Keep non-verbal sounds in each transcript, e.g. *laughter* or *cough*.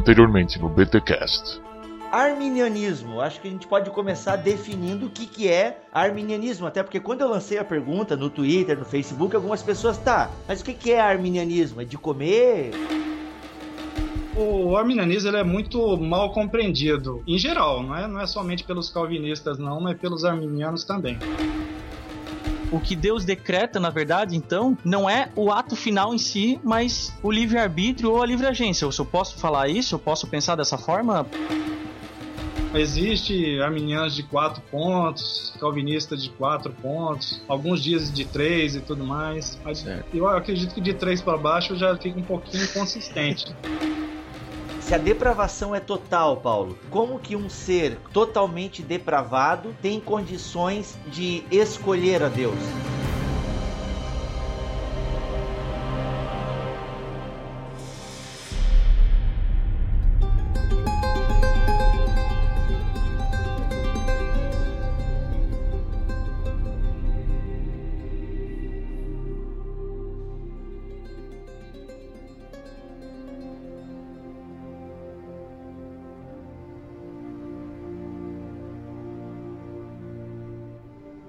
Anteriormente no BTcast. Arminianismo. Acho que a gente pode começar definindo o que, que é arminianismo. Até porque quando eu lancei a pergunta no Twitter, no Facebook, algumas pessoas, tá, mas o que, que é arminianismo? É de comer? o arminianismo ele é muito mal compreendido, em geral, não é, não é somente pelos calvinistas, não, mas pelos arminianos também. O que Deus decreta, na verdade, então, não é o ato final em si, mas o livre-arbítrio ou a livre agência. Eu posso falar isso? Eu posso pensar dessa forma? Existe arminianos de quatro pontos, calvinistas de quatro pontos, alguns dias de três e tudo mais. Mas eu acredito que de três para baixo já fica um pouquinho inconsistente. *laughs* Se a depravação é total, Paulo, como que um ser totalmente depravado tem condições de escolher a Deus?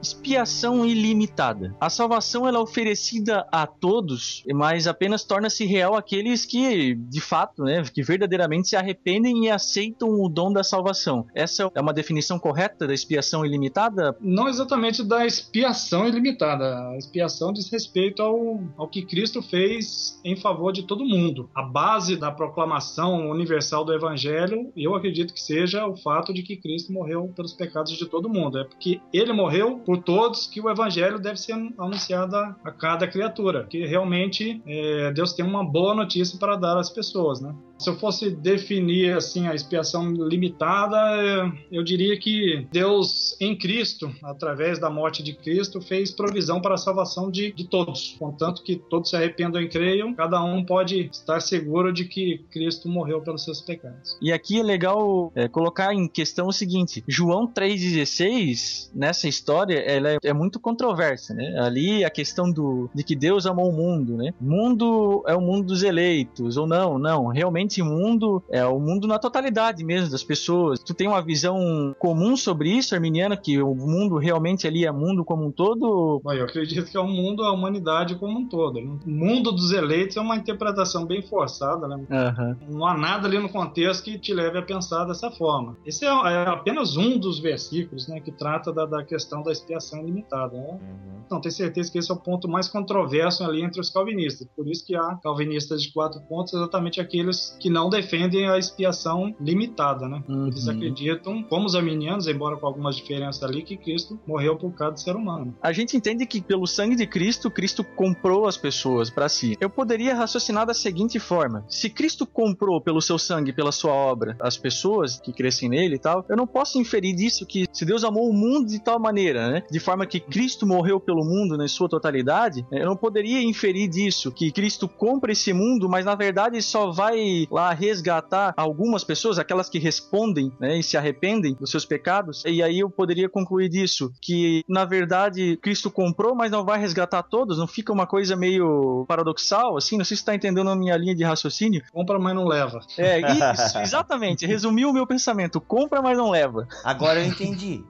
Expiação ilimitada. A salvação ela é oferecida a todos, mas apenas torna-se real aqueles que, de fato, né, que verdadeiramente se arrependem e aceitam o dom da salvação. Essa é uma definição correta da expiação ilimitada? Não exatamente da expiação ilimitada. A expiação diz respeito ao, ao que Cristo fez em favor de todo mundo. A base da proclamação universal do Evangelho, eu acredito que seja o fato de que Cristo morreu pelos pecados de todo mundo. É porque ele morreu por todos que o evangelho deve ser anunciado a cada criatura, que realmente é, Deus tem uma boa notícia para dar às pessoas, né? Se eu fosse definir assim a expiação limitada, eu diria que Deus em Cristo, através da morte de Cristo, fez provisão para a salvação de, de todos. Contanto que todos se arrependam e creiam, cada um pode estar seguro de que Cristo morreu pelos seus pecados. E aqui é legal é, colocar em questão o seguinte: João 3,16, nessa história, ela é, é muito controversa, né? Ali a questão do, de que Deus amou o mundo, né? mundo é o mundo dos eleitos, ou não, não. Realmente mundo é o mundo na totalidade mesmo das pessoas. Tu tem uma visão comum sobre isso, arminiana, que o mundo realmente ali é mundo como um todo? Eu acredito que é o mundo, a humanidade como um todo. O mundo dos eleitos é uma interpretação bem forçada, né? Uhum. Não há nada ali no contexto que te leve a pensar dessa forma. Esse é, é apenas um dos versículos, né, que trata da, da questão da expiação ilimitada. Né? Uhum. Então, tenho certeza que esse é o ponto mais controverso ali entre os calvinistas. Por isso que há calvinistas de quatro pontos, exatamente aqueles que não defendem a expiação limitada, né? Uhum. Eles acreditam, como os arminianos, embora com algumas diferenças ali, que Cristo morreu por causa do ser humano. A gente entende que pelo sangue de Cristo, Cristo comprou as pessoas para si. Eu poderia raciocinar da seguinte forma: se Cristo comprou pelo seu sangue, pela sua obra, as pessoas que crescem nele e tal, eu não posso inferir disso que se Deus amou o mundo de tal maneira, né? De forma que Cristo morreu pelo mundo na sua totalidade, eu não poderia inferir disso que Cristo compra esse mundo, mas na verdade só vai lá resgatar algumas pessoas, aquelas que respondem né, e se arrependem dos seus pecados. E aí eu poderia concluir disso que, na verdade, Cristo comprou, mas não vai resgatar todos. Não fica uma coisa meio paradoxal, assim? Não sei se está entendendo a minha linha de raciocínio. Compra, mas não leva. É, isso, exatamente. Resumiu o meu pensamento. Compra, mas não leva. Agora eu entendi.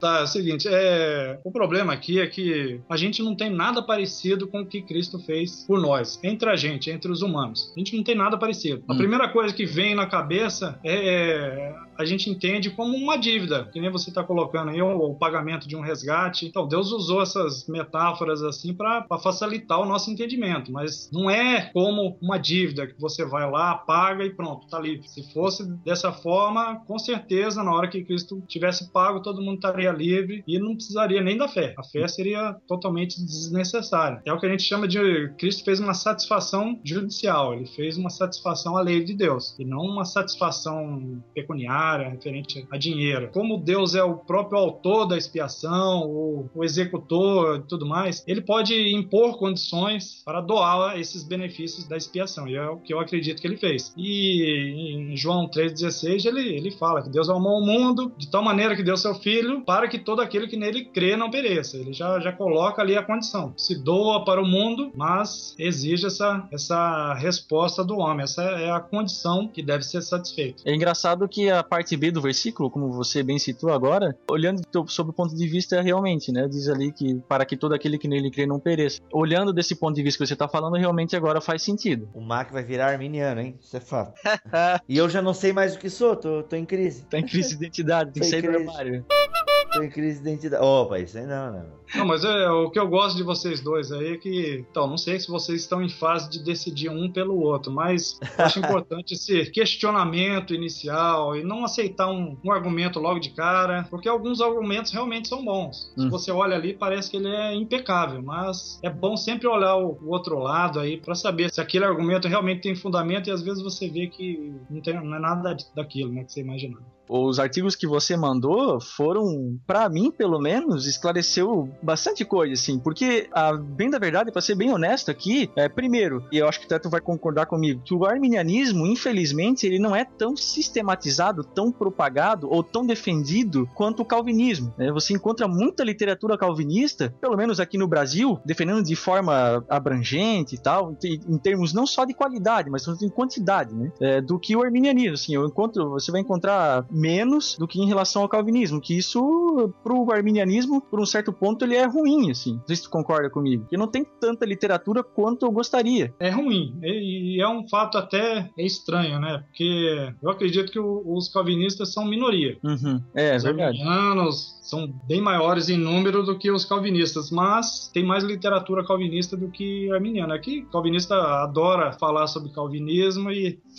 tá, é o seguinte, é... o problema aqui é que a gente não tem nada parecido com o que Cristo fez por nós, entre a gente, entre os humanos. A gente não tem nada parecido. A hum. primeira coisa que vem na cabeça é a gente entende como uma dívida, que nem você está colocando aí o, o, pagamento de um resgate. Então, Deus usou essas metáforas assim para facilitar o nosso entendimento, mas não é como uma dívida que você vai lá, paga e pronto, tá livre. Se fosse dessa forma, com certeza, na hora que Cristo tivesse pago, todo mundo estaria livre e não precisaria nem da fé. A fé seria totalmente desnecessária. É o que a gente chama de Cristo fez uma satisfação judicial, ele fez uma satisfação à lei de Deus e não uma satisfação pecuniária monetária, referente a dinheiro. Como Deus é o próprio autor da expiação, o, o executor e tudo mais, ele pode impor condições para doar esses benefícios da expiação, e é o que eu acredito que ele fez. E em João 3,16 ele, ele fala que Deus amou o mundo de tal maneira que deu seu filho para que todo aquele que nele crê não pereça. Ele já, já coloca ali a condição. Se doa para o mundo, mas exige essa, essa resposta do homem. Essa é a condição que deve ser satisfeita. É engraçado que a parte B do versículo, como você bem citou agora, olhando sob o ponto de vista realmente, né? Diz ali que para que todo aquele que nele crê não pereça. Olhando desse ponto de vista que você está falando, realmente agora faz sentido. O Mac vai virar arminiano, hein? Isso é fato. *laughs* e eu já não sei mais o que sou, tô, tô em crise. Tá em crise de identidade, tem que sair do armário. Tô em crise de identidade. Opa, isso aí não, não. Não, mas é, o que eu gosto de vocês dois aí é que. Então, não sei se vocês estão em fase de decidir um pelo outro, mas acho *laughs* importante esse questionamento inicial e não aceitar um, um, argumento logo de cara, porque alguns argumentos realmente são bons. Se hum. você olha ali, parece que ele é impecável, mas é bom sempre olhar o, o outro lado aí para saber se aquele argumento realmente tem fundamento e às vezes você vê que não, tem, não é nada daquilo né, que você imaginava os artigos que você mandou foram, para mim, pelo menos, esclareceu bastante coisa, assim, porque, a, bem da verdade, para ser bem honesto aqui, é, primeiro, e eu acho que o Teto vai concordar comigo, que o arminianismo, infelizmente, ele não é tão sistematizado, tão propagado ou tão defendido quanto o calvinismo. Né? Você encontra muita literatura calvinista, pelo menos aqui no Brasil, defendendo de forma abrangente e tal, em termos não só de qualidade, mas em quantidade, né? É, do que o arminianismo. Assim, eu encontro, você vai encontrar menos do que em relação ao calvinismo, que isso pro arminianismo, por um certo ponto, ele é ruim, assim. Não sei se tu concorda comigo. Porque não tem tanta literatura quanto eu gostaria. É ruim. E é um fato até estranho, né? Porque eu acredito que os calvinistas são minoria. Uhum. É, é os verdade. Arminianos, são bem maiores em número do que os calvinistas, mas tem mais literatura calvinista do que arminiana. Aqui, calvinista adora falar sobre calvinismo e *laughs*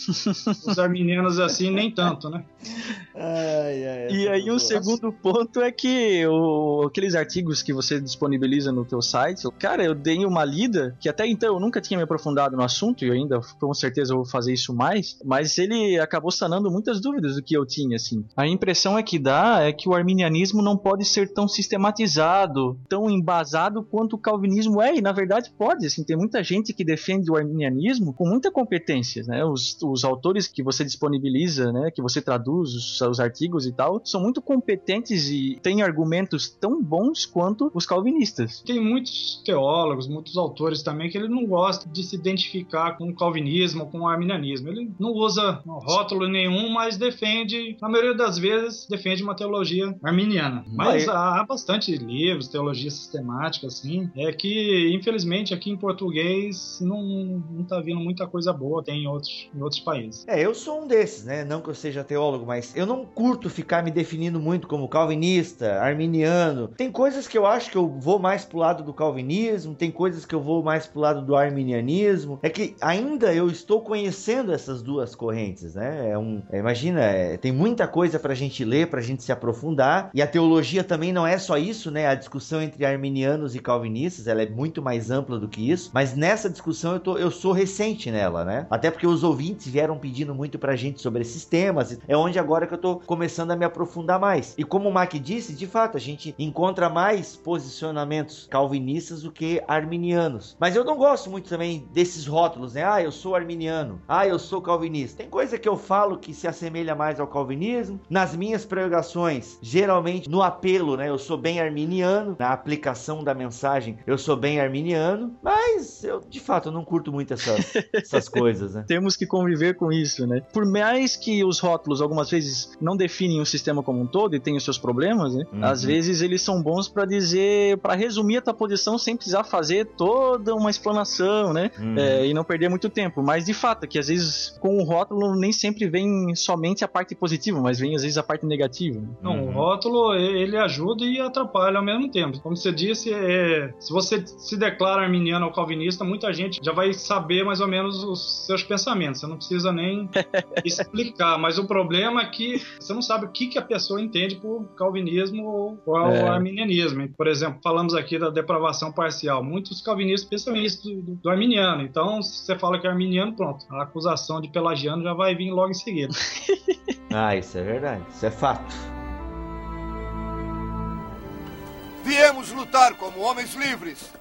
os arminianos assim nem tanto, né? *laughs* Ai, ai, e aí o um segundo ponto é que o, aqueles artigos que você disponibiliza no teu site, cara, eu dei uma lida, que até então eu nunca tinha me aprofundado no assunto, e eu ainda com certeza vou fazer isso mais, mas ele acabou sanando muitas dúvidas do que eu tinha, assim. A impressão é que dá é que o arminianismo não pode ser tão sistematizado, tão embasado quanto o calvinismo é, e na verdade pode, assim, tem muita gente que defende o arminianismo com muita competência, né? Os, os autores que você disponibiliza, né, que você traduz os, os artigos e tal, são muito competentes e têm argumentos tão bons quanto os calvinistas. Tem muitos teólogos, muitos autores também que ele não gosta de se identificar com o calvinismo, com o arminianismo. Ele não usa rótulo nenhum, mas defende, na maioria das vezes, defende uma teologia arminiana. Mas há bastante livros, teologia sistemática, assim, é que, infelizmente, aqui em português não, não tá vindo muita coisa boa, tem em outros, em outros países. É, eu sou um desses, né? Não que eu seja teólogo, mas eu não curto ficar me definindo muito como calvinista, arminiano. Tem coisas que eu acho que eu vou mais pro lado do calvinismo, tem coisas que eu vou mais pro lado do arminianismo. É que ainda eu estou conhecendo essas duas correntes, né? É um, é, imagina, é, tem muita coisa pra gente ler, pra gente se aprofundar, e a teologia teologia também não é só isso, né? A discussão entre arminianos e calvinistas, ela é muito mais ampla do que isso. Mas nessa discussão eu, tô, eu sou recente nela, né? Até porque os ouvintes vieram pedindo muito pra gente sobre esses temas. É onde agora que eu tô começando a me aprofundar mais. E como o Mac disse, de fato, a gente encontra mais posicionamentos calvinistas do que arminianos. Mas eu não gosto muito também desses rótulos, né? Ah, eu sou arminiano. Ah, eu sou calvinista. Tem coisa que eu falo que se assemelha mais ao calvinismo. Nas minhas pregações, geralmente no apelo, né? Eu sou bem arminiano, na aplicação da mensagem, eu sou bem arminiano, mas eu, de fato, eu não curto muito essas, *laughs* essas coisas, né? Temos que conviver com isso, né? Por mais que os rótulos algumas vezes não definem o sistema como um todo e têm os seus problemas, né? Uhum. Às vezes eles são bons para dizer, para resumir a tua posição sem precisar fazer toda uma explanação, né? Uhum. É, e não perder muito tempo. Mas de fato, que às vezes com o rótulo nem sempre vem somente a parte positiva, mas vem às vezes a parte negativa. Né? Não, uhum. o rótulo ele ele ajuda e atrapalha ao mesmo tempo. Como você disse, é, se você se declara arminiano ou calvinista, muita gente já vai saber mais ou menos os seus pensamentos. Você não precisa nem *laughs* explicar. Mas o problema é que você não sabe o que, que a pessoa entende por calvinismo ou, ou É. arminianismo. Por exemplo, falamos aqui da depravação parcial. Muitos calvinistas pensam isso do, do- do arminiano. Então, se você fala que é arminiano, pronto. A acusação de pelagiano já vai vir logo em seguida. *laughs* Ah, isso é verdade. Isso é fato. Viemos lutar como homens livres.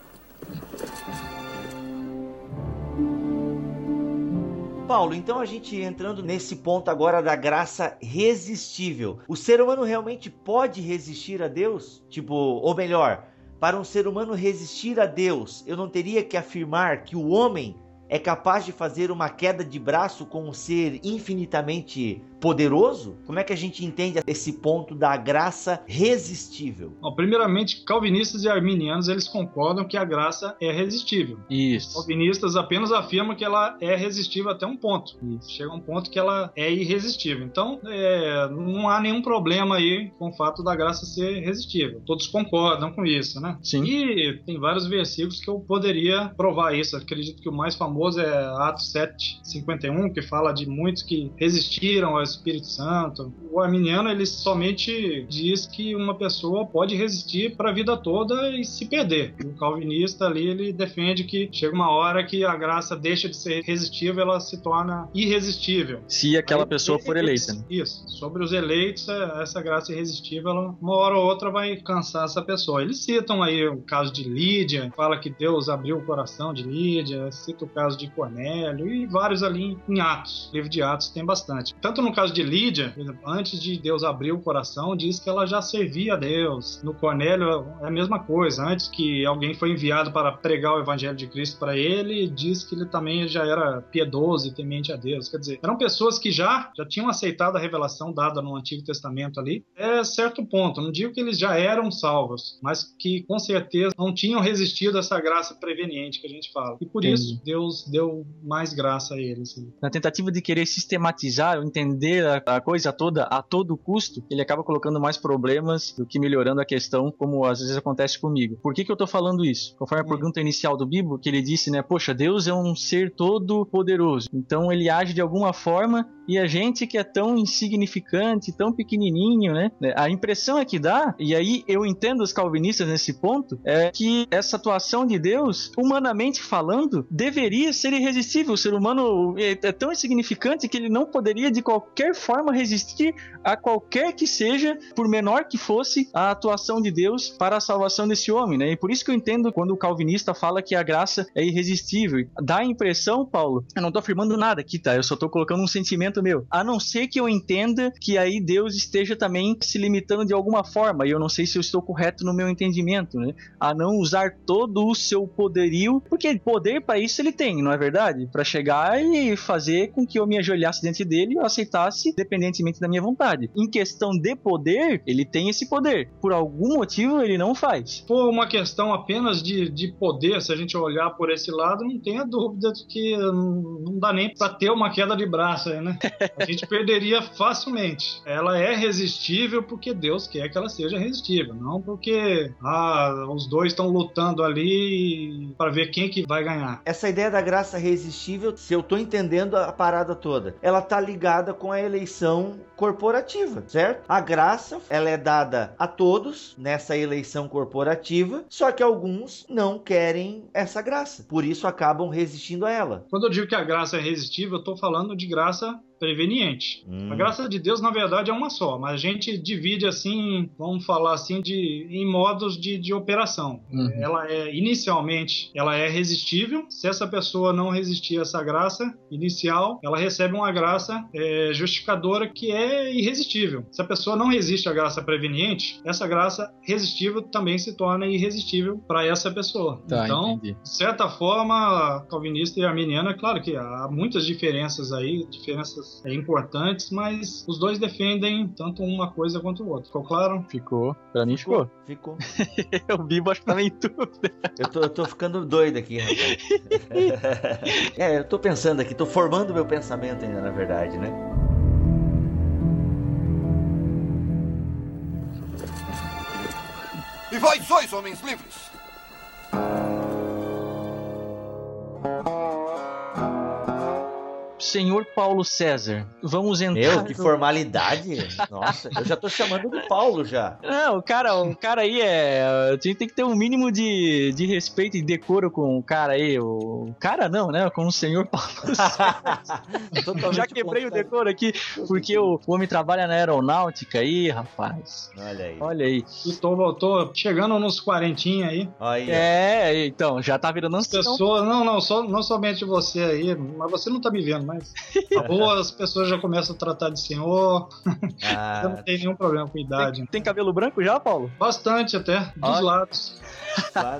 Paulo, então a gente entrando nesse ponto agora da graça resistível. O ser humano realmente pode resistir a Deus? Tipo, ou melhor, para um ser humano resistir a Deus, eu não teria que afirmar que o homem é capaz de fazer uma queda de braço com um ser infinitamente poderoso? Como é que a gente entende esse ponto da graça resistível? Bom, primeiramente, calvinistas e arminianos eles concordam que a graça é resistível. Isso. Calvinistas apenas afirmam que ela é resistível até um ponto. Isso. Chega um ponto que ela é irresistível. Então, é, não há nenhum problema aí com o fato da graça ser resistível. Todos concordam com isso, né? Sim. E tem vários versículos que eu poderia provar isso. Acredito que o mais famoso é Atos 7, 51, que fala de muitos que resistiram ao Espírito Santo. O arminiano, ele somente diz que uma pessoa pode resistir para a vida toda e se perder. O calvinista ali, ele defende que chega uma hora que a graça deixa de ser resistível, ela se torna irresistível. Se aquela Aí, pessoa for eleita. né? Isso. Sobre os eleitos, é- essa graça irresistível, ela, uma hora ou outra vai cansar essa pessoa. Eles citam aí o caso de Lídia, fala que Deus abriu o coração de Lídia, cita o caso de Cornélio e vários ali em Atos. O livro de Atos tem bastante. Tanto no caso de Lídia, antes de Deus abrir o coração, diz que ela já servia a Deus. No Cornélio é a mesma coisa. Antes que alguém foi enviado para pregar o evangelho de Cristo para ele, diz que ele também já era piedoso e temente a Deus. Quer dizer, eram pessoas que já, já tinham aceitado a revelação dada no Antigo Testamento ali, é certo ponto. Não digo que eles já eram salvos, mas que com certeza não tinham resistido a essa graça preveniente que a gente fala. E por Entendi. isso Deus deu mais graça a eles. Na tentativa de querer sistematizar, ou a, a coisa toda a todo custo, ele acaba colocando mais problemas do que melhorando a questão, como às vezes acontece comigo. Por que, que eu tô falando isso? Conforme a Hum. pergunta inicial do Bibo, que ele disse, né? Poxa, Deus é um ser todo poderoso. Então ele age de alguma forma e a gente que é tão insignificante, tão pequenininho, né? A impressão é que dá, e aí eu entendo os calvinistas nesse ponto, é que essa atuação de Deus, humanamente falando, deveria ser irresistível. O ser humano é é tão insignificante que ele não poderia de qualquer forma resistir a qualquer que seja, por menor que fosse, a atuação de Deus para a salvação desse homem, né? E por isso que eu entendo quando o calvinista fala que a graça é irresistível. Dá a impressão, Paulo, eu não tô afirmando nada aqui, tá? Eu só tô colocando um sentimento meu. A não ser que eu entenda que aí Deus esteja também se limitando de alguma forma, e eu não sei se eu estou correto no meu entendimento, né? A não usar todo o seu poderio, porque poder para isso ele tem, não é verdade? Para chegar e fazer com que eu me ajoelhasse diante dele e eu aceitasse, independentemente da minha vontade. Em questão de poder, ele tem esse poder. Por algum motivo, ele não faz. For uma questão apenas de, de poder, se a gente olhar por esse lado, não tenha dúvida de que hum, não dá nem para ter uma queda de braço aí, né? A gente perderia facilmente. Ela é resistível porque Deus quer que ela seja resistível, não porque ah, os dois estão lutando ali para ver quem que vai ganhar. Essa ideia da graça resistível, se eu tô entendendo a parada toda, ela tá ligada com a eleição corporativa, certo? A graça, ela é dada a todos nessa eleição corporativa, só que alguns não querem essa graça, por isso acabam resistindo a ela. Quando eu digo que a graça é resistível, eu estou falando de graça preveniente. Hum. A graça de Deus, na verdade, é uma só, mas a gente divide assim, vamos falar assim, de, em modos de, de operação. Uhum. Ela é, inicialmente, ela é resistível. Se essa pessoa não resistir a essa graça inicial, ela recebe uma graça é, justificadora que é irresistível. Se a pessoa não resiste à graça preveniente, essa graça resistível também se torna irresistível para essa pessoa. Tá, então, entendi. de certa forma, calvinista e arminiana, é claro que há muitas diferenças aí, diferenças é, importantes, mas os dois defendem tanto uma coisa quanto o outro. Ficou claro? Ficou. Pra mim ficou. Ficou. o Bibo acho que tava em tudo. Eu tô, eu tô ficando doido aqui, rapaz. *laughs* é, eu tô pensando aqui, tô formando meu pensamento ainda, na verdade, né? E vós sois homens livres. Senhor Paulo César, vamos entrar. Meu, que no- formalidade. Nossa, eu já tô chamando de Paulo já. Não, o cara, o cara aí é. A gente tem que ter um mínimo de, de respeito e decoro com o cara aí. O cara não, né? Com o senhor Paulo *laughs* César. Já quebrei o decoro aqui, porque o, o homem trabalha na aeronáutica aí, rapaz. Olha aí. Olha aí. E tô, tô chegando nos quarentinha aí. Olha. É, então, já tá virando ancião. pessoas, não, não, só, não somente você aí, mas você não tá me vendo, mas na boa as pessoas já começam a tratar de senhor, *laughs* eu não Ah, tenho nenhum problema com idade. Tem, tem cabelo branco já, Paulo? Bastante até, dos Olha. lados.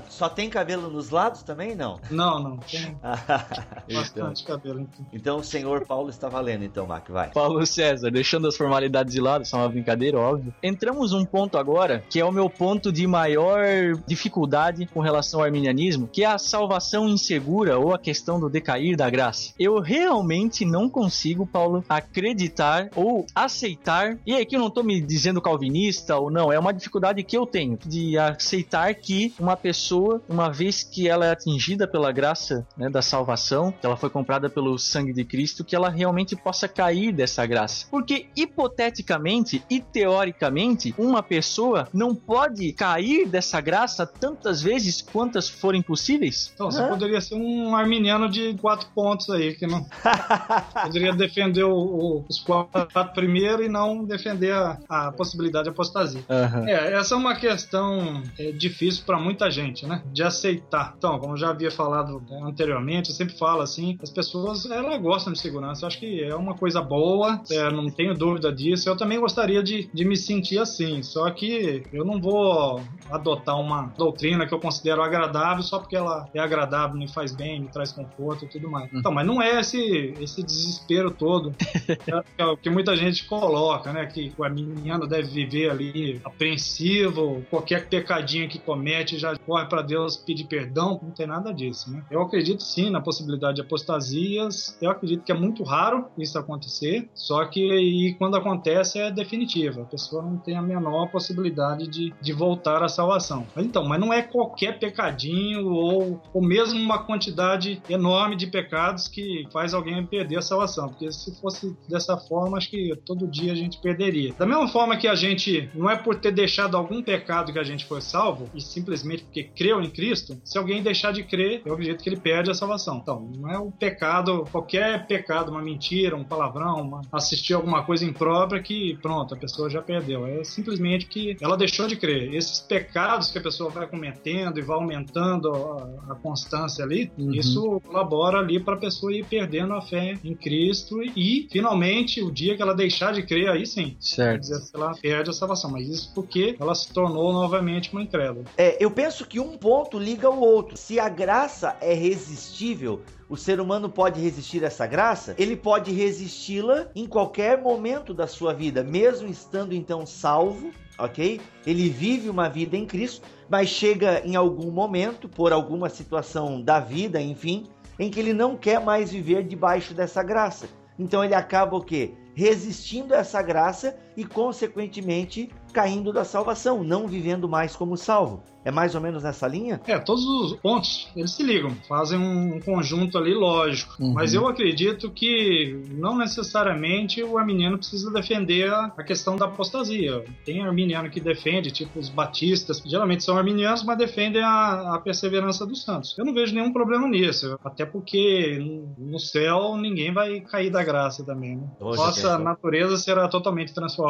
Só tem cabelo nos lados também, não? Não, não, tem *laughs* então, bastante cabelo. então. então o senhor Paulo está valendo, então, Mac, vai. Paulo César, deixando as formalidades de lado, só uma brincadeira, óbvio. Entramos num ponto agora, que é o meu ponto de maior dificuldade com relação ao arminianismo, que é a salvação insegura ou a questão do decair da graça. Eu realmente não consigo, Paulo, acreditar ou aceitar, e aqui eu não tô me dizendo calvinista ou não, é uma dificuldade que eu tenho de aceitar que uma pessoa, uma vez que ela é atingida pela graça né, da salvação, que ela foi comprada pelo sangue de Cristo, que ela realmente possa cair dessa graça. Porque hipoteticamente e teoricamente, uma pessoa não pode cair dessa graça tantas vezes quantas forem possíveis? Então, você Hã? poderia ser um arminiano de quatro pontos aí, que não *laughs* poderia defender o- o- os quatro primeiro e não defender a, a possibilidade de apostasia. Aham. É, essa é uma questão é, difícil para muita gente, né? De aceitar. Então, como eu já havia falado né, anteriormente, eu sempre falo assim, as pessoas elas gostam de segurança. Eu acho que é uma coisa boa, é, não tenho dúvida disso. Eu também gostaria de, de me sentir assim, só que eu não vou adotar uma doutrina que eu considero agradável só porque ela é agradável, me faz bem, me traz conforto e tudo mais. Então, mas não é esse, esse desespero todo *laughs* que é que muita gente coloca, né? Que o arminiano deve viver ali apreensivo, qualquer pecadinho que comete já corre para Deus pedir perdão, não tem nada disso, né? Eu acredito sim na possibilidade de apostasias, eu acredito que é muito raro isso acontecer, só que e quando acontece é definitivo, a pessoa não tem a menor possibilidade de, de voltar à salvação. Mas então, mas não é qualquer pecadinho ou, ou mesmo uma quantidade enorme de pecados que faz alguém perder a salvação, porque se fosse dessa forma, acho que todo dia a gente perderia. Da mesma forma que a gente não é por ter deixado algum pecado que a gente foi salvo, e simplesmente porque creu em Cristo, se alguém deixar de crer, eu acredito que ele perde a salvação. Então, não é o pecado, qualquer pecado, uma mentira, um palavrão, uma, assistir alguma coisa imprópria que, pronto, a pessoa já perdeu. É simplesmente que ela deixou de crer. Esses pecados que a pessoa vai cometendo e vai aumentando a, a constância ali, Uhum. isso colabora ali para a pessoa ir perdendo a fé em Cristo e, finalmente, o dia que ela deixar de crer, aí sim, quer Certo. dizer ela perde a salvação. Mas isso porque ela se tornou novamente uma incrédula. É, eu penso que um ponto liga ao outro. Se a graça é resistível, o ser humano pode resistir a essa graça, ele pode resisti-la em qualquer momento da sua vida, mesmo estando então salvo, ok? Ele vive uma vida em Cristo, mas chega em algum momento, por alguma situação da vida, enfim, em que ele não quer mais viver debaixo dessa graça. Então ele acaba o quê? Resistindo a essa graça e, consequentemente, caindo da salvação, não vivendo mais como salvo. É mais ou menos nessa linha? É, todos os pontos, eles se ligam, fazem um conjunto ali lógico. Uhum. Mas eu acredito que não necessariamente o arminiano precisa defender a questão da apostasia. Tem arminiano que defende, tipo os batistas, geralmente são arminianos, mas defendem a, a perseverança dos santos. Eu não vejo nenhum problema nisso, até porque no céu ninguém vai cair da graça também, né? Hoje, Nossa pessoal. natureza será totalmente transformada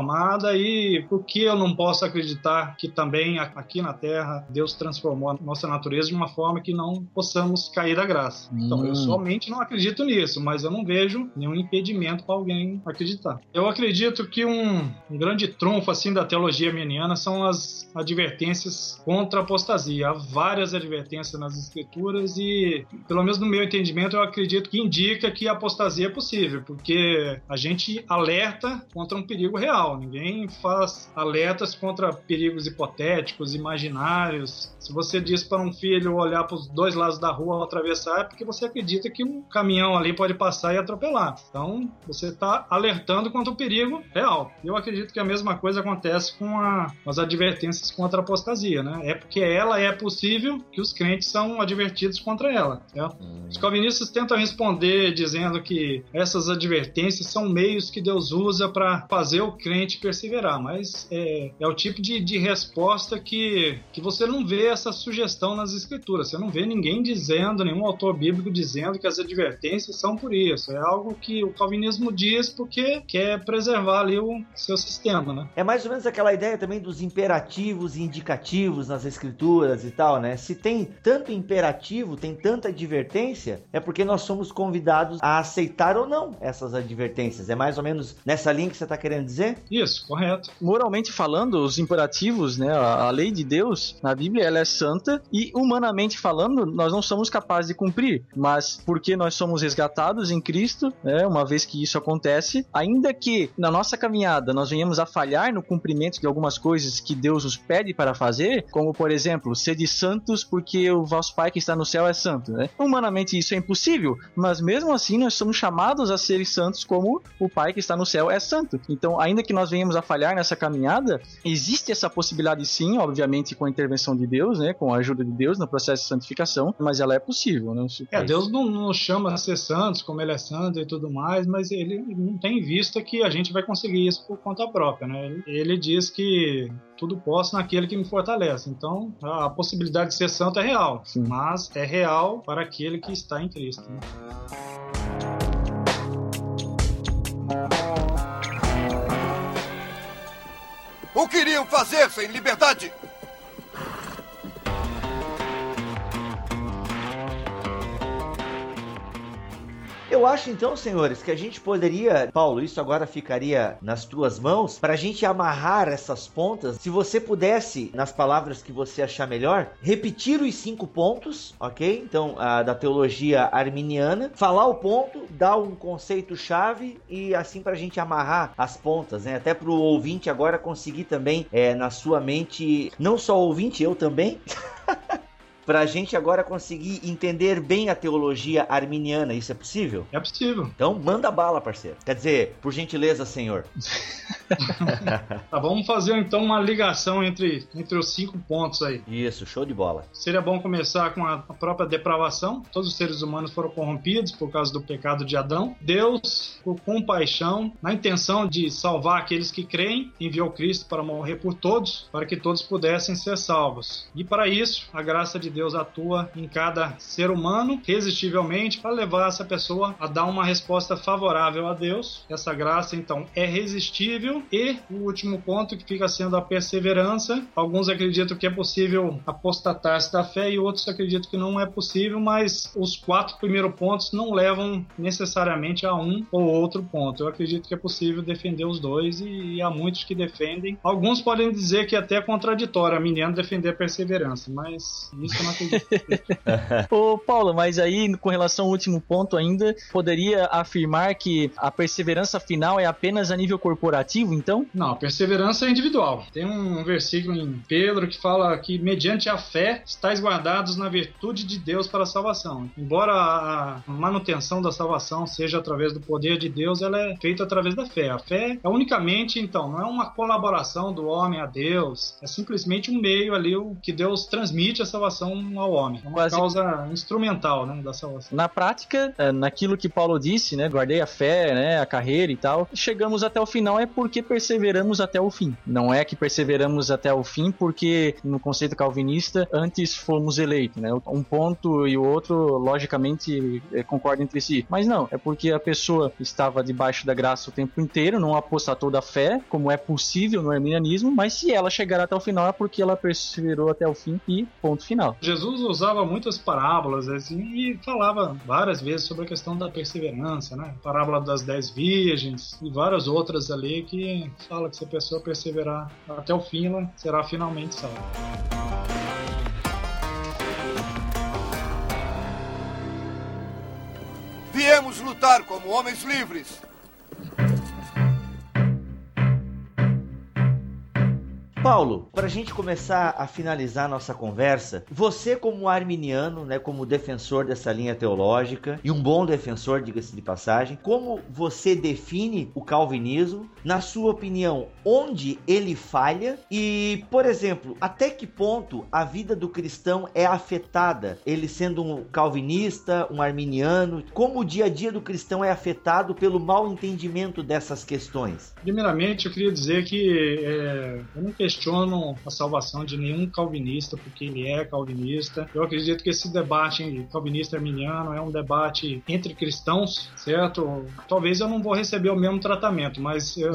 e por que eu não posso acreditar que também aqui na Terra Deus transformou a nossa natureza de uma forma que não possamos cair da graça? Então Hum. eu somente não acredito nisso, mas eu não vejo nenhum impedimento para alguém acreditar. Eu acredito que um, um grande trunfo assim da teologia arminiana são as advertências contra a apostasia. Há várias advertências nas escrituras e, pelo menos no meu entendimento, eu acredito que indica que a apostasia é possível, porque a gente alerta contra um perigo real. Real. Ninguém faz alertas contra perigos hipotéticos, imaginários. Se você diz para um filho olhar para os dois lados da rua ao atravessar, é porque você acredita que um caminhão ali pode passar e atropelar. Então, você está alertando contra o perigo real. Eu acredito que a mesma coisa acontece com a, as advertências contra a apostasia, né? É porque ela é possível que os crentes são advertidos contra ela. Hum. Os calvinistas tentam responder dizendo que essas advertências são meios que Deus usa para fazer o crente perseverar, mas é, é o tipo de, de resposta que, que você não vê essa sugestão nas escrituras. Você não vê ninguém dizendo, nenhum autor bíblico dizendo que as advertências são por isso. É algo que o calvinismo diz porque quer preservar ali o seu sistema, né? É mais ou menos aquela ideia também dos imperativos e indicativos nas escrituras e tal, né? Se tem tanto imperativo, tem tanta advertência, é porque nós somos convidados a aceitar ou não essas advertências. É mais ou menos nessa linha que você está querendo dizer? Isso, correto. Moralmente falando, os imperativos, né, a, a lei de Deus na Bíblia, ela é santa e humanamente falando, nós não somos capazes de cumprir, mas porque nós somos resgatados em Cristo, né, uma vez que isso acontece, ainda que na nossa caminhada nós venhamos a falhar no cumprimento de algumas coisas que Deus nos pede para fazer, como por exemplo, sede santos porque o vosso Pai que está no céu é santo, né? Humanamente isso é impossível, mas mesmo assim nós somos chamados a ser santos como o Pai que está no céu é santo. Então, ainda que nós venhamos a falhar nessa caminhada, existe essa possibilidade sim, obviamente com a intervenção de Deus, né, com a ajuda de Deus no processo de santificação, mas ela é possível, né? É, Deus não nos chama a ser santos, como ele é santo e tudo mais, mas ele não tem vista que a gente vai conseguir isso por conta própria, né? Ele diz que tudo posso naquele que me fortalece. Então, a possibilidade de ser santo é real, Sim. mas é real para aquele que está em Cristo. Né? O que iriam fazer sem liberdade? Eu acho então, senhores, que a gente poderia, Paulo, isso agora ficaria nas tuas mãos, para a gente amarrar essas pontas. Se você pudesse, nas palavras que você achar melhor, repetir os cinco pontos, ok? Então, a, da teologia arminiana, falar o ponto, dar um conceito chave e assim para a gente amarrar as pontas, né? Até para o ouvinte agora conseguir também é, na sua mente, não só ouvinte, eu também. *laughs* para a gente agora conseguir entender bem a teologia arminiana. Isso é possível? É possível. Então manda bala, parceiro. Quer dizer, por gentileza, senhor. *laughs* tá, vamos fazer então uma ligação entre, entre os cinco pontos aí. Isso, show de bola. Seria bom começar com a própria depravação. Todos os seres humanos foram corrompidos por causa do pecado de Adão. Deus, por compaixão, na intenção de salvar aqueles que creem, enviou Cristo para morrer por todos, para que todos pudessem ser salvos. E para isso, a graça de Deus atua em cada ser humano resistivelmente para levar essa pessoa a dar uma resposta favorável a Deus. Essa graça, então, é resistível. E o último ponto que fica sendo a perseverança. Alguns acreditam que é possível apostatar-se da fé e outros acreditam que não é possível, mas os quatro primeiros pontos não levam necessariamente a um ou outro ponto. Eu acredito que é possível defender os dois e, e há muitos que defendem. Alguns podem dizer que é até contraditório a menina defender a perseverança, mas isso eu não acredito. Ô, Paulo, mas aí, com relação ao último ponto ainda, poderia afirmar que a perseverança final é apenas a nível corporativo, então? Não, a perseverança é individual. Tem um versículo em Pedro que fala que, mediante a fé, estáis guardados na virtude de Deus para a salvação. Embora a manutenção da salvação seja através do poder de Deus, ela é feita através da fé. A fé é unicamente, então, não é uma colaboração do homem a Deus, é simplesmente um meio ali o que Deus transmite a salvação salvação ao homem. É uma Quase... causa instrumental, né, da salvação. Na prática, é, naquilo que Paulo disse, né, guardei a fé, né, a carreira e tal, chegamos até o final é porque perseveramos até o fim. Não é que perseveramos até o fim porque no conceito calvinista antes fomos eleitos, né? Um ponto e o outro logicamente é, concordam entre si. Mas não, é porque a pessoa estava debaixo da graça o tempo inteiro, não apostatou da fé, como é possível no arminianismo, mas se ela chegar até o final é porque ela perseverou até o fim e ponto final. Jesus usava muitas parábolas assim, e falava várias vezes sobre a questão da perseverança, né? Parábola das dez virgens e várias outras ali que fala que se a pessoa perseverar até o fim, ela será finalmente salva. Viemos lutar como homens livres. Paulo, para a gente começar a finalizar nossa conversa, você como arminiano, né, como defensor dessa linha teológica e um bom defensor, diga-se de passagem, como você define o calvinismo? Na sua opinião, onde ele falha? E, por exemplo, até que ponto a vida do cristão é afetada? Ele sendo um calvinista, um arminiano, como o dia a dia do cristão é afetado pelo mal entendimento dessas questões? Primeiramente, eu queria dizer que é, eu não a salvação de nenhum calvinista, porque ele é calvinista. Eu acredito que esse debate calvinista-arminiano é um debate entre cristãos, certo? Talvez eu não vou receber o mesmo tratamento, mas eu,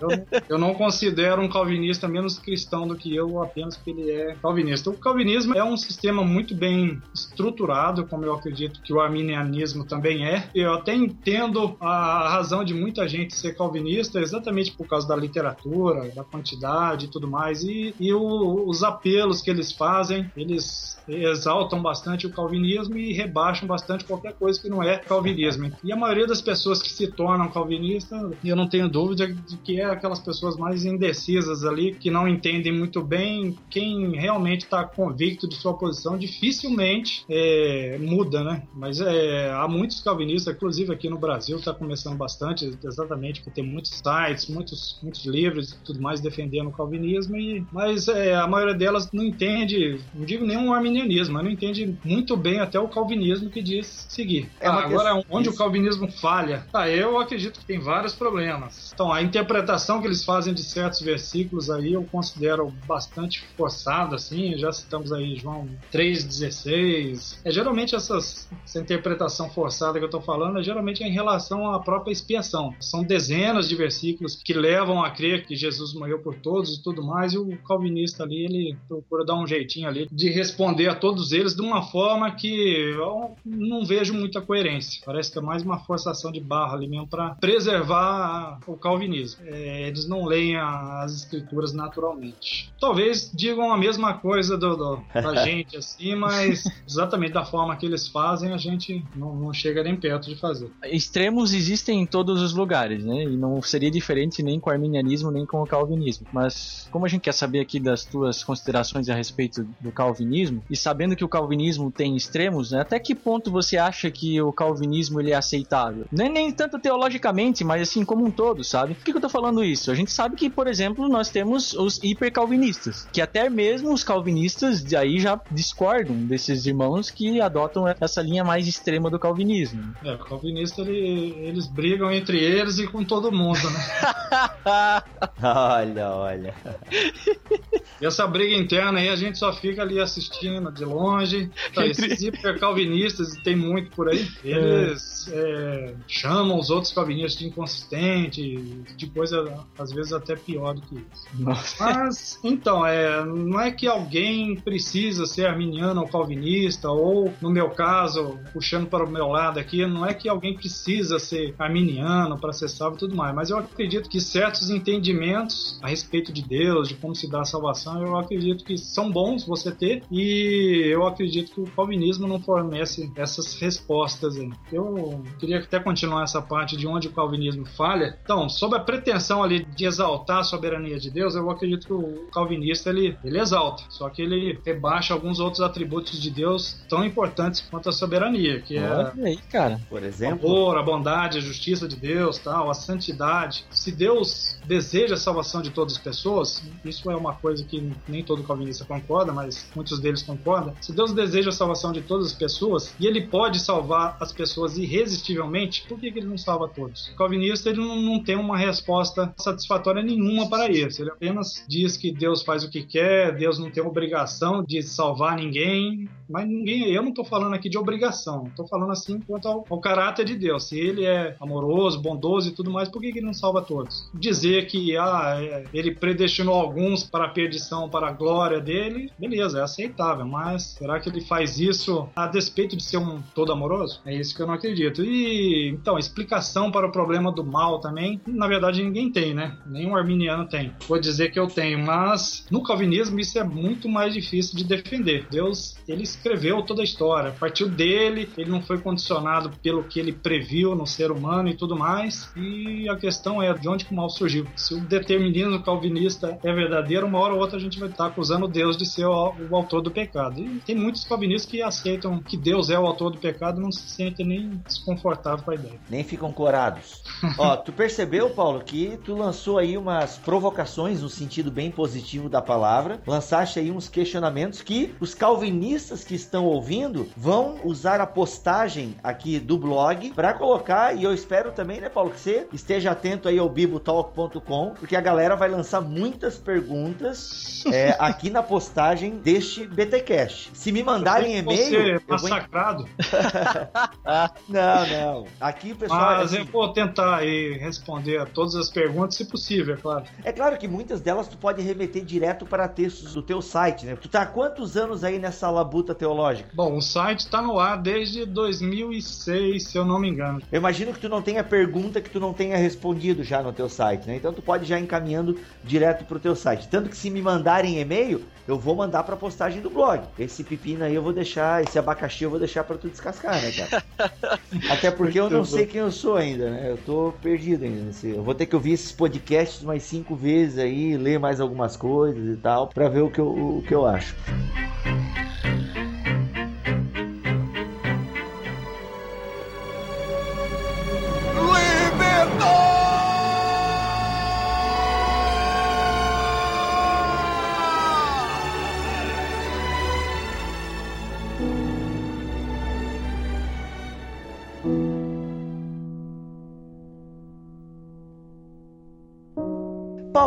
eu, *laughs* eu não considero um calvinista menos cristão do que eu, apenas porque ele é calvinista. O calvinismo é um sistema muito bem estruturado, como eu acredito que o arminianismo também é. Eu até entendo a razão de muita gente ser calvinista, exatamente por causa da literatura, da quantidade e tudo mais. E, e o, os apelos que eles fazem, eles exaltam bastante o calvinismo e rebaixam bastante qualquer coisa que não é calvinismo. E a maioria das pessoas que se tornam calvinistas, eu não tenho dúvida de que é aquelas pessoas mais indecisas ali, que não entendem muito bem quem realmente está convicto de sua posição, dificilmente é, muda, né? Mas é, há muitos calvinistas, inclusive aqui no Brasil está começando bastante, exatamente porque tem muitos sites, muitos, muitos livros e tudo mais defendendo o calvinismo, e, mas é, a maioria delas não entende, não digo nenhum arminianismo, mas não entende muito bem até o calvinismo que diz seguir. É ah, agora, questão... onde Isso. o calvinismo falha? Ah, eu acredito que tem vários problemas. Então, a interpretação que eles fazem de certos versículos aí eu considero bastante forçada, assim, já citamos aí João 3,16. É, geralmente essas, essa interpretação forçada que eu estou falando é geralmente em relação à própria expiação. São dezenas de versículos que levam a crer que Jesus morreu por todos e tudo mais, e o calvinista ali, ele procura dar um jeitinho ali de responder a todos eles de uma forma que eu não vejo muita coerência. Parece que é mais uma forçação de barra ali mesmo para preservar o calvinismo. É, eles não leem as escrituras naturalmente. Talvez digam a mesma coisa do, do da *laughs* gente assim, mas exatamente da forma que eles fazem, a gente não, não chega nem perto de fazer. Extremos existem em todos os lugares, né? E não seria diferente nem com o arminianismo nem com o calvinismo. Mas como a gente quer saber aqui das tuas considerações a respeito do calvinismo e sabendo que o calvinismo tem extremos, né? até que ponto você acha que o calvinismo ele é aceitável? Nem, nem tanto teologicamente, mas assim como um todo, sabe? Por que, que eu tô falando isso? A gente sabe que, por exemplo, nós temos os hipercalvinistas, que até mesmo os calvinistas de aí já discordam desses irmãos que adotam essa linha mais extrema do calvinismo. É, o calvinista ele, eles brigam entre eles e com todo mundo, né? *laughs* olha, olha. E *laughs* essa briga interna aí a gente só fica ali assistindo de longe. Tá, esses hipercalvinistas, tem muito por aí, eles é. É, chamam os outros calvinistas de inconsistente, de coisa às vezes até pior do que isso. Nossa. Mas, então, é, não é que alguém precisa ser arminiano ou calvinista, ou, no meu caso, puxando para o meu lado aqui, não é que alguém precisa ser arminiano para ser salvo e tudo mais, mas eu acredito que certos entendimentos a respeito de Deus, de como se dá a salvação, eu acredito que são bons você ter, e eu acredito que o calvinismo não fornece essas respostas aí. Eu queria até continuar essa parte de onde o calvinismo falha. Então, sobre a pretensão ali de exaltar a soberania de Deus, eu acredito que o calvinista ele, ele exalta, só que ele rebaixa alguns outros atributos de Deus tão importantes quanto a soberania, que é aí, cara. por exemplo, o amor, a bondade, a justiça de Deus, tal, a santidade. Se Deus deseja a salvação de todas as pessoas, isso é uma coisa que nem todo calvinista concorda, mas muitos deles concordam. Se Deus deseja a salvação de todas as pessoas e ele pode salvar as pessoas irresistivelmente, por que, que ele não salva todos? O calvinista ele não, não tem uma resposta satisfatória nenhuma para isso. Ele apenas diz que Deus faz o que quer, Deus não tem obrigação de salvar ninguém, mas ninguém, eu não estou falando aqui de obrigação, estou falando assim quanto ao, ao, caráter de Deus. Se ele é amoroso, bondoso e tudo mais, por que, que ele não salva todos? Dizer que ah, é, ele predestinou alguns para a perdição, para a glória dele, beleza, é aceitável, mas será que ele faz isso a despeito de ser um todo amoroso? É isso que eu não acredito. E então, explicação para o problema do mal também, na verdade ninguém tem, né? Nenhum arminiano tem. Vou dizer que eu tenho, mas no calvinismo isso é muito mais difícil de defender. Deus, ele escreveu toda a história, partiu dele, ele não foi condicionado pelo que ele previu no ser humano e tudo mais. E a questão é de onde que o mal surgiu. Se o determinismo calvinista é verdadeiro, uma hora ou outra a gente vai estar acusando Deus de ser o, o, autor do pecado. E tem muitos calvinistas que aceitam que Deus é o autor do pecado e não se sentem nem desconfortáveis com a ideia. Nem ficam corados. *laughs* Ó, tu percebeu, Paulo, que tu lançou aí umas provocações no sentido bem positivo da palavra, lançaste aí uns questionamentos que os calvinistas que estão ouvindo vão usar a postagem aqui do blog para colocar, e eu espero também, né, Paulo, que você esteja atento aí ao bibotalk.com, porque a galera vai lançar muitas perguntas é, aqui na postagem deste BTcast. Se me mandarem e-mail, massacrado. Vou... *laughs* não, não. Aqui pessoal Mas assim... eu vou tentar responder a todas as perguntas, se possível, é claro. É claro que muitas delas tu pode remeter direto para textos do teu site, né? Tu tá há quantos anos aí nessa labuta teológica? Bom, o site tá no ar desde 2006, se eu não me engano. Eu imagino que tu não tenha pergunta que tu não tenha respondido já no teu site, né? Então tu pode já encaminhando direto pro teu site. Tanto que se me mandarem e-mail, eu vou mandar pra postagem do blog. Esse pepino aí eu vou deixar, esse abacaxi eu vou deixar para tu descascar, né, cara? *laughs* Até porque eu não sei quem eu sou ainda, né? Eu tô perdido ainda. Nesse... Eu vou ter que ouvir esses podcasts mais cinco vezes aí, ler mais algumas coisas e tal, para ver o que eu, o que eu acho.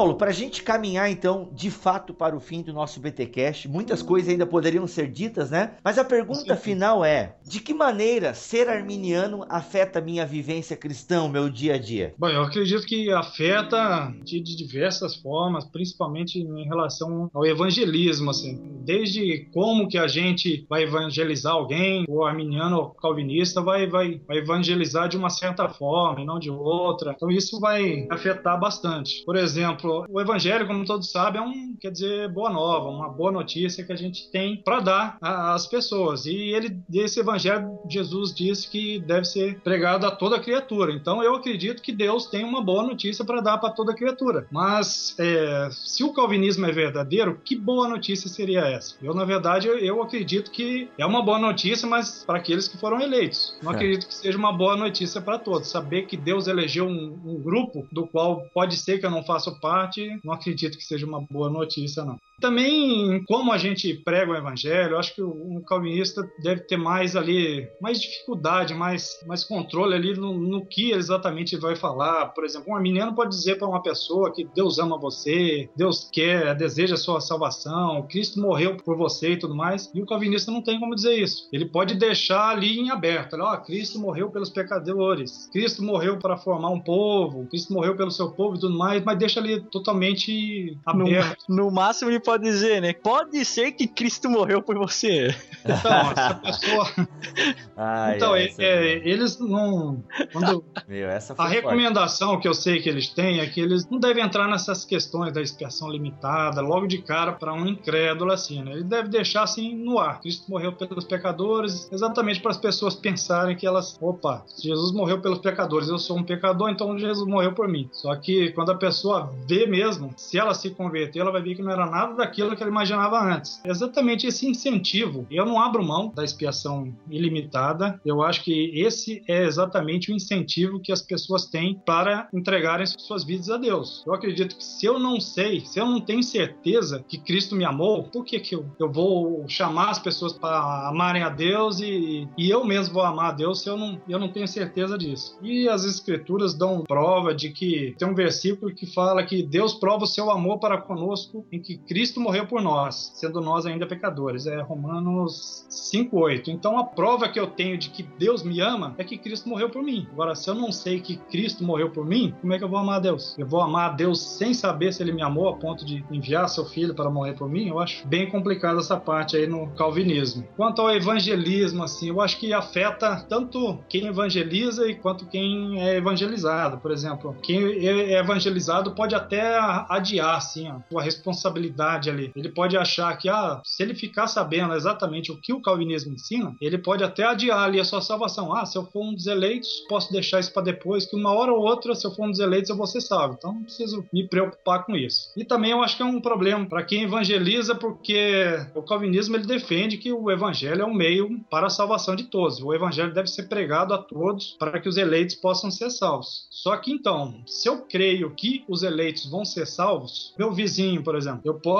Paulo, para a gente caminhar então de fato para o fim do nosso BTcast, muitas coisas ainda poderiam ser ditas, né? Mas a pergunta Sim. final é: de que maneira ser arminiano afeta minha vivência cristã, o meu dia a dia? Bom, eu acredito que afeta de, diversas formas, principalmente em relação ao evangelismo, assim. Desde como que a gente vai evangelizar alguém, o arminiano ou calvinista vai, vai, vai evangelizar de uma certa forma e não de outra. Então isso vai afetar bastante. Por exemplo, o evangelho, como todos sabem, é um, quer dizer, boa nova, uma boa notícia que a gente tem para dar às pessoas. E ele, esse evangelho, Jesus disse que deve ser pregado a toda criatura. Então eu acredito que Deus tem uma boa notícia para dar para toda criatura. Mas é, se o calvinismo é verdadeiro, que boa notícia seria essa? Eu, na verdade, eu, eu acredito que é uma boa notícia, mas para aqueles que foram eleitos. Não é. acredito que seja uma boa notícia para todos. Saber que Deus elegeu um, um grupo do qual pode ser que eu não faça parte parte, não acredito que seja uma boa notícia, não. Também, como a gente prega o evangelho, acho que um calvinista deve ter mais ali, mais dificuldade, mais, mais controle ali no, no que exatamente vai falar. Por exemplo, um arminiano pode dizer para uma pessoa que Deus ama você, Deus quer, deseja a sua salvação, Cristo morreu por você e tudo mais, e o calvinista não tem como dizer isso. Ele pode deixar ali em aberto, ó, oh, Cristo morreu pelos pecadores, Cristo morreu para formar um povo, Cristo morreu pelo seu povo e tudo mais, mas deixa ali totalmente aberto. No, no máximo ele pode dizer, né? Pode ser que Cristo morreu por você. Então, essa pessoa. *laughs* Ai, então, é, é, eles não. Quando... Meu, essa a recomendação forte. que eu sei que eles têm é que eles não devem entrar nessas questões da expiação limitada logo de cara para um incrédulo assim, né? Ele deve deixar assim no ar. Cristo morreu pelos pecadores, exatamente para as pessoas pensarem que elas, opa, Jesus morreu pelos pecadores, eu sou um pecador, então Jesus morreu por mim. Só que quando a pessoa vê mesmo, se ela se converter, ela vai ver que não era nada daquilo que ela imaginava antes. Exatamente esse incentivo. Eu não abro mão da expiação ilimitada. Eu acho que esse é exatamente o incentivo que as pessoas têm para entregarem suas vidas a Deus. Eu acredito que se eu não sei, se eu não tenho certeza que Cristo me amou, por que, que eu, eu vou chamar as pessoas para amarem a Deus e, e eu mesmo vou amar a Deus se eu não, eu não tenho certeza disso? E as escrituras dão prova de que tem um versículo que fala que Deus prova o seu amor para conosco em que Cristo morreu por nós, sendo nós ainda pecadores. É Romanos 5:8. Então a prova que eu tenho de que Deus me ama é que Cristo morreu por mim. Agora, se eu não sei que Cristo morreu por mim, como é que eu vou amar a Deus? Eu vou amar a Deus sem saber se ele me amou a ponto de enviar seu filho para morrer por mim? Eu acho bem complicado essa parte aí no calvinismo. Quanto ao evangelismo, assim, eu acho que afeta tanto quem evangeliza e quanto quem é evangelizado. Por exemplo, quem é evangelizado pode até adiar assim, a sua responsabilidade ali. Ele pode achar que, ah, se ele ficar sabendo exatamente o que o calvinismo ensina, ele pode até adiar ali a sua salvação. Ah, se eu for um dos eleitos, posso deixar isso para depois, que uma hora ou outra, se eu for um dos eleitos, eu vou ser salvo. Então não preciso me preocupar com isso. E também eu acho que é um problema para quem evangeliza, porque o calvinismo ele defende que o evangelho é um meio para a salvação de todos. O evangelho deve ser pregado a todos para que os eleitos possam ser salvos. Só que então, se eu creio que os eleitos vão ser salvos, meu vizinho, por exemplo, eu posso.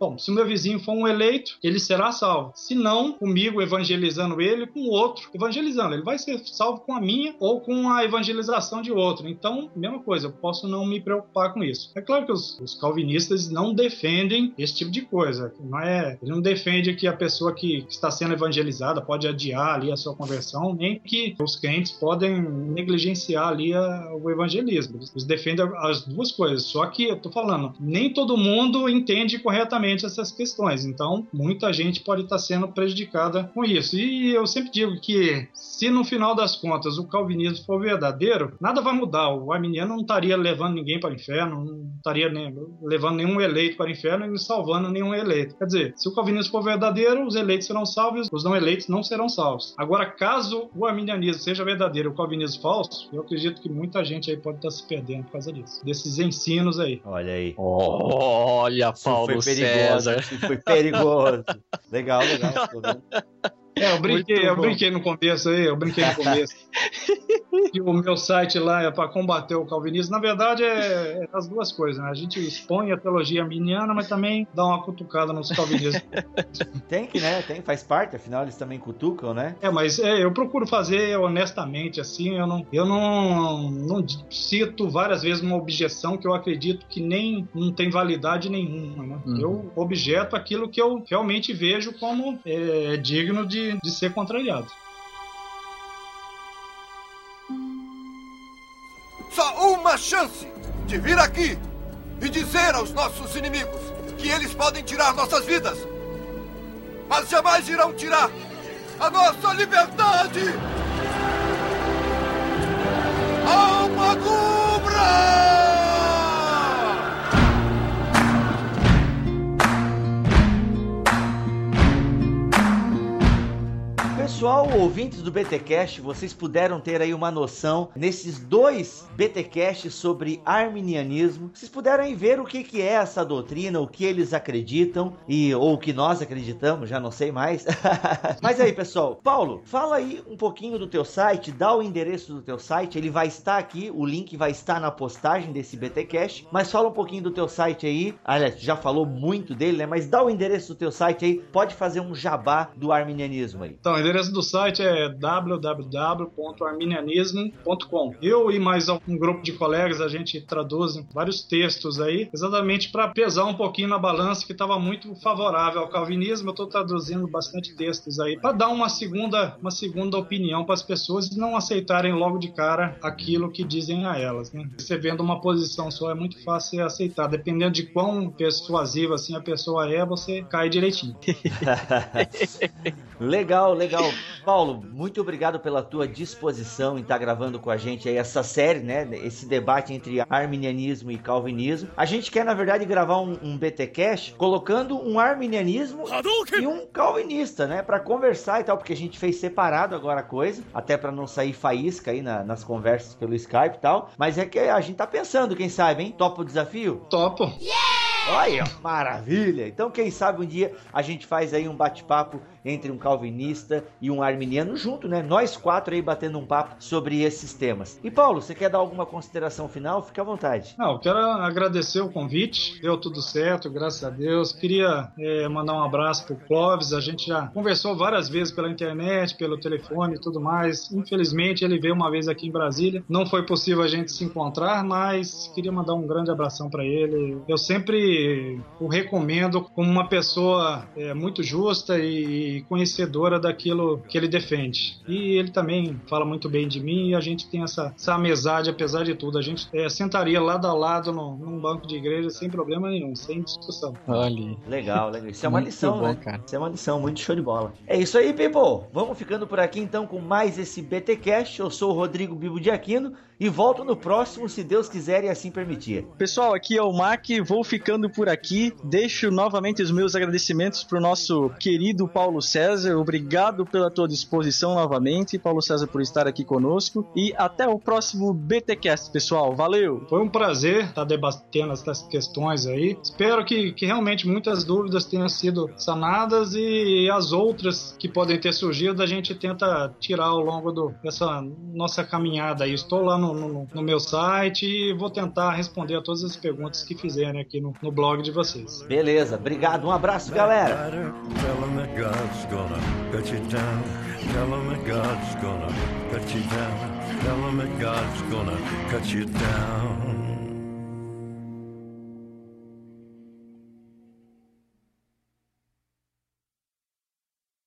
Bom, se meu vizinho for um eleito, ele será salvo. Se não, comigo evangelizando ele, com outro evangelizando. Ele vai ser salvo com a minha ou com a evangelização de outro. Então, mesma coisa, eu posso não me preocupar com isso. É claro que os, os calvinistas não defendem esse tipo de coisa. Não é, ele não defende que a pessoa que está sendo evangelizada pode adiar ali a sua conversão, nem que os crentes podem negligenciar ali a, o evangelismo. Eles defendem as duas coisas. Só que eu tô falando, nem todo mundo entende corretamente essas questões. Então, muita gente pode estar sendo prejudicada com isso. E eu sempre digo que se no final das contas o calvinismo for verdadeiro, nada vai mudar. O arminiano não estaria levando ninguém para o inferno, não estaria nem, levando nenhum eleito para o inferno e salvando nenhum eleito. Quer dizer, se o calvinismo for verdadeiro, os eleitos serão salvos, os não eleitos não serão salvos. Agora, caso o arminianismo seja verdadeiro e o calvinismo falso, eu acredito que muita gente aí pode estar se perdendo por causa disso. Desses ensinos aí. Olha aí. Olha, Paulo foi perigoso. César. Foi perigoso. *laughs* legal, legal. É, eu brinquei, eu brinquei no começo aí, eu brinquei no começo. que *laughs* o meu site lá é para combater o calvinismo. Na verdade, é, é as duas coisas, né? A gente expõe a teologia arminiana, mas também dá uma cutucada nos calvinistas. *laughs* Tem que, né? Tem, faz parte, afinal eles também cutucam, né? É, mas é, eu procuro fazer honestamente, assim, eu não, eu não, não cito várias vezes uma objeção que eu acredito que nem não tem validade nenhuma, né? Uhum. Eu objeto aquilo que eu realmente vejo como é, digno de, de ser contrariado. Só uma chance de vir aqui e dizer aos nossos inimigos que eles podem tirar nossas vidas, mas jamais irão tirar a nossa liberdade! Alma Cubra! Pessoal, ouvintes do BTcast, vocês puderam ter aí uma noção nesses dois BTcasts sobre arminianismo. Vocês puderam aí ver o que, que é essa doutrina, o que eles acreditam e ou o que nós acreditamos, já não sei mais. *laughs* Mas aí, pessoal, Paulo, fala aí um pouquinho do teu site, dá o endereço do teu site, ele vai estar aqui, o link vai estar na postagem desse BTcast, mas fala um pouquinho do teu site aí. Aliás, já falou muito dele, né? Mas dá o endereço do teu site aí, pode fazer um jabá do arminianismo aí. Então, endereço do site é www.arminianismo.com. Eu e mais um grupo de colegas, a gente traduz vários textos aí, exatamente para pesar um pouquinho na balança que estava muito favorável ao calvinismo. Eu estou traduzindo bastante textos aí para dar uma segunda, uma segunda opinião para as pessoas e não aceitarem logo de cara aquilo que dizem a elas. Né? Você vendo uma posição só é muito fácil aceitar. Dependendo de quão persuasiva assim a pessoa é, você cai direitinho. *laughs* legal, legal. Paulo, muito obrigado pela tua disposição em estar gravando com a gente aí essa série, né? Esse debate entre arminianismo e calvinismo. A gente quer, na verdade, gravar um, um BTcast colocando um arminianismo e um calvinista, né? Pra conversar e tal, porque a gente fez separado agora a coisa, até pra não sair faísca aí na- nas conversas pelo Skype e tal. Mas é que a gente tá pensando, quem sabe, hein? Topa o desafio? Topo. Olha, maravilha! Então, quem sabe um dia a gente faz aí um bate-papo entre um calvinista e um arminiano junto, né? Nós quatro aí batendo um papo sobre esses temas. E Paulo, você quer dar alguma consideração final? Fica à vontade. Não, quero agradecer o convite, deu tudo certo, graças a Deus. Queria eh, mandar um abraço pro Clóvis, a gente já conversou várias vezes pela internet, pelo telefone e tudo mais. Infelizmente, ele veio uma vez aqui em Brasília, não foi possível a gente se encontrar, mas queria mandar um grande abração para ele. Eu sempre o recomendo como uma pessoa eh, muito justa e conhecedora daquilo que ele defende. E ele também fala muito bem de mim e a gente tem essa, essa amizade, apesar de tudo. A gente eh, sentaria lado a lado no- num banco de igreja sem problema nenhum, sem discussão. Olha. Legal, legal. Isso é uma Muito lição, bom, né? cara. Isso é uma lição, muito show de bola. É isso aí, people. Vamos ficando por aqui então com mais esse BTcast. Eu sou o Rodrigo Bibo de Aquino e volto no próximo, se Deus quiser e assim permitir. Pessoal, aqui é o Mac, vou ficando por aqui. Deixo novamente os meus agradecimentos para o nosso querido Paulo César. Obrigado pela tua disposição novamente, Paulo César, por estar aqui conosco. E até o próximo BTcast, pessoal. Valeu! Foi um prazer estar debatendo essas questões aí. Espero que, que realmente muitas dúvidas tenham sido sanadas e as outras que podem ter surgido a gente tenta tirar ao longo do, dessa nossa caminhada aí. Estou lá no, no, no meu site e vou tentar responder a todas as perguntas que fizerem aqui no, no blog de vocês. Beleza, obrigado. Um abraço, galera. Tell